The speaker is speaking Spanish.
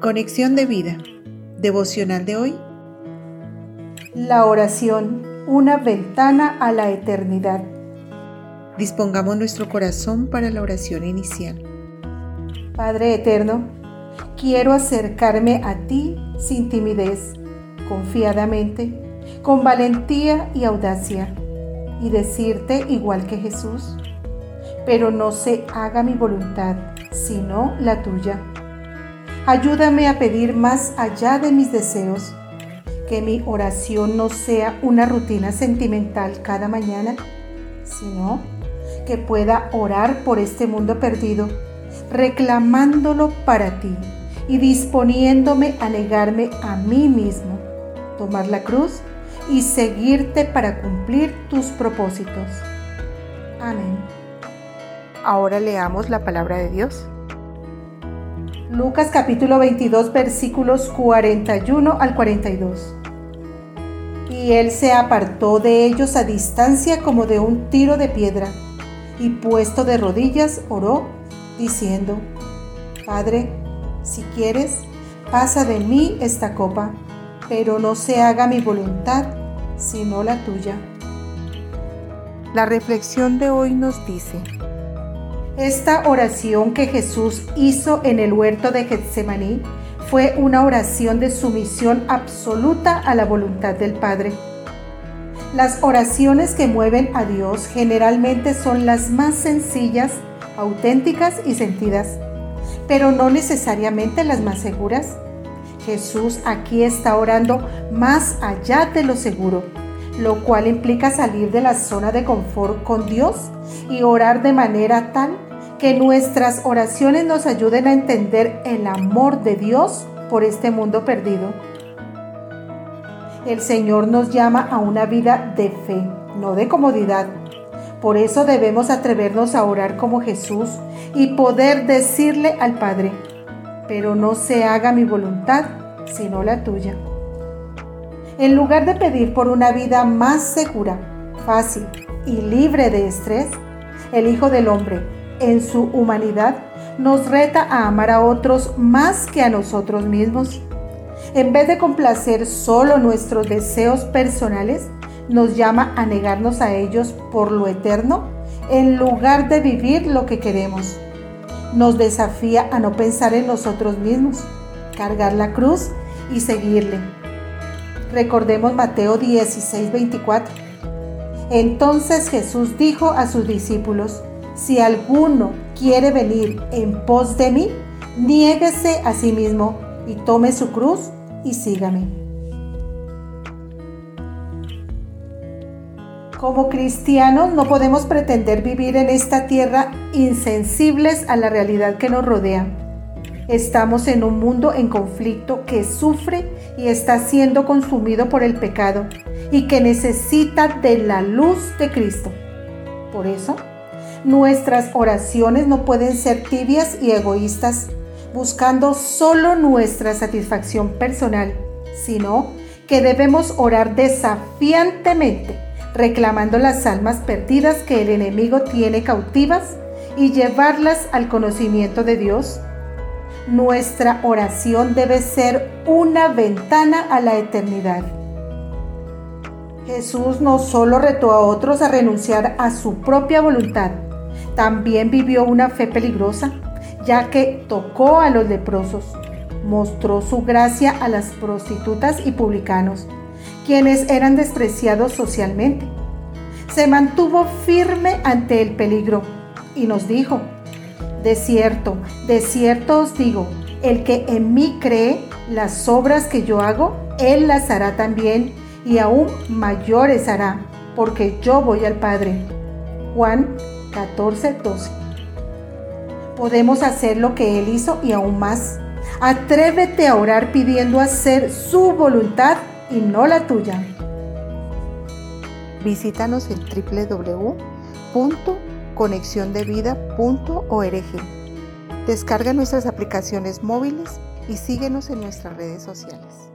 Conexión de vida. Devocional de hoy. La oración, una ventana a la eternidad. Dispongamos nuestro corazón para la oración inicial. Padre eterno, quiero acercarme a ti sin timidez, confiadamente, con valentía y audacia, y decirte igual que Jesús, pero no se haga mi voluntad, sino la tuya. Ayúdame a pedir más allá de mis deseos, que mi oración no sea una rutina sentimental cada mañana, sino que pueda orar por este mundo perdido, reclamándolo para ti y disponiéndome a negarme a mí mismo, tomar la cruz y seguirte para cumplir tus propósitos. Amén. Ahora leamos la palabra de Dios. Lucas capítulo 22 versículos 41 al 42. Y él se apartó de ellos a distancia como de un tiro de piedra, y puesto de rodillas oró, diciendo, Padre, si quieres, pasa de mí esta copa, pero no se haga mi voluntad, sino la tuya. La reflexión de hoy nos dice, esta oración que Jesús hizo en el huerto de Getsemaní fue una oración de sumisión absoluta a la voluntad del Padre. Las oraciones que mueven a Dios generalmente son las más sencillas, auténticas y sentidas, pero no necesariamente las más seguras. Jesús aquí está orando más allá de lo seguro, lo cual implica salir de la zona de confort con Dios y orar de manera tal que nuestras oraciones nos ayuden a entender el amor de Dios por este mundo perdido. El Señor nos llama a una vida de fe, no de comodidad. Por eso debemos atrevernos a orar como Jesús y poder decirle al Padre, pero no se haga mi voluntad, sino la tuya. En lugar de pedir por una vida más segura, fácil y libre de estrés, el Hijo del Hombre en su humanidad, nos reta a amar a otros más que a nosotros mismos. En vez de complacer solo nuestros deseos personales, nos llama a negarnos a ellos por lo eterno en lugar de vivir lo que queremos. Nos desafía a no pensar en nosotros mismos, cargar la cruz y seguirle. Recordemos Mateo 16, 24. Entonces Jesús dijo a sus discípulos, si alguno quiere venir en pos de mí, niéguese a sí mismo y tome su cruz y sígame. Como cristianos no podemos pretender vivir en esta tierra insensibles a la realidad que nos rodea. Estamos en un mundo en conflicto que sufre y está siendo consumido por el pecado y que necesita de la luz de Cristo. Por eso, Nuestras oraciones no pueden ser tibias y egoístas, buscando solo nuestra satisfacción personal, sino que debemos orar desafiantemente, reclamando las almas perdidas que el enemigo tiene cautivas y llevarlas al conocimiento de Dios. Nuestra oración debe ser una ventana a la eternidad. Jesús no solo retó a otros a renunciar a su propia voluntad, también vivió una fe peligrosa, ya que tocó a los leprosos, mostró su gracia a las prostitutas y publicanos, quienes eran despreciados socialmente. Se mantuvo firme ante el peligro y nos dijo, de cierto, de cierto os digo, el que en mí cree las obras que yo hago, él las hará también y aún mayores hará, porque yo voy al Padre. Juan 14, 12. Podemos hacer lo que Él hizo y aún más. Atrévete a orar pidiendo hacer su voluntad y no la tuya. Visítanos en www.conexiondevida.org. Descarga nuestras aplicaciones móviles y síguenos en nuestras redes sociales.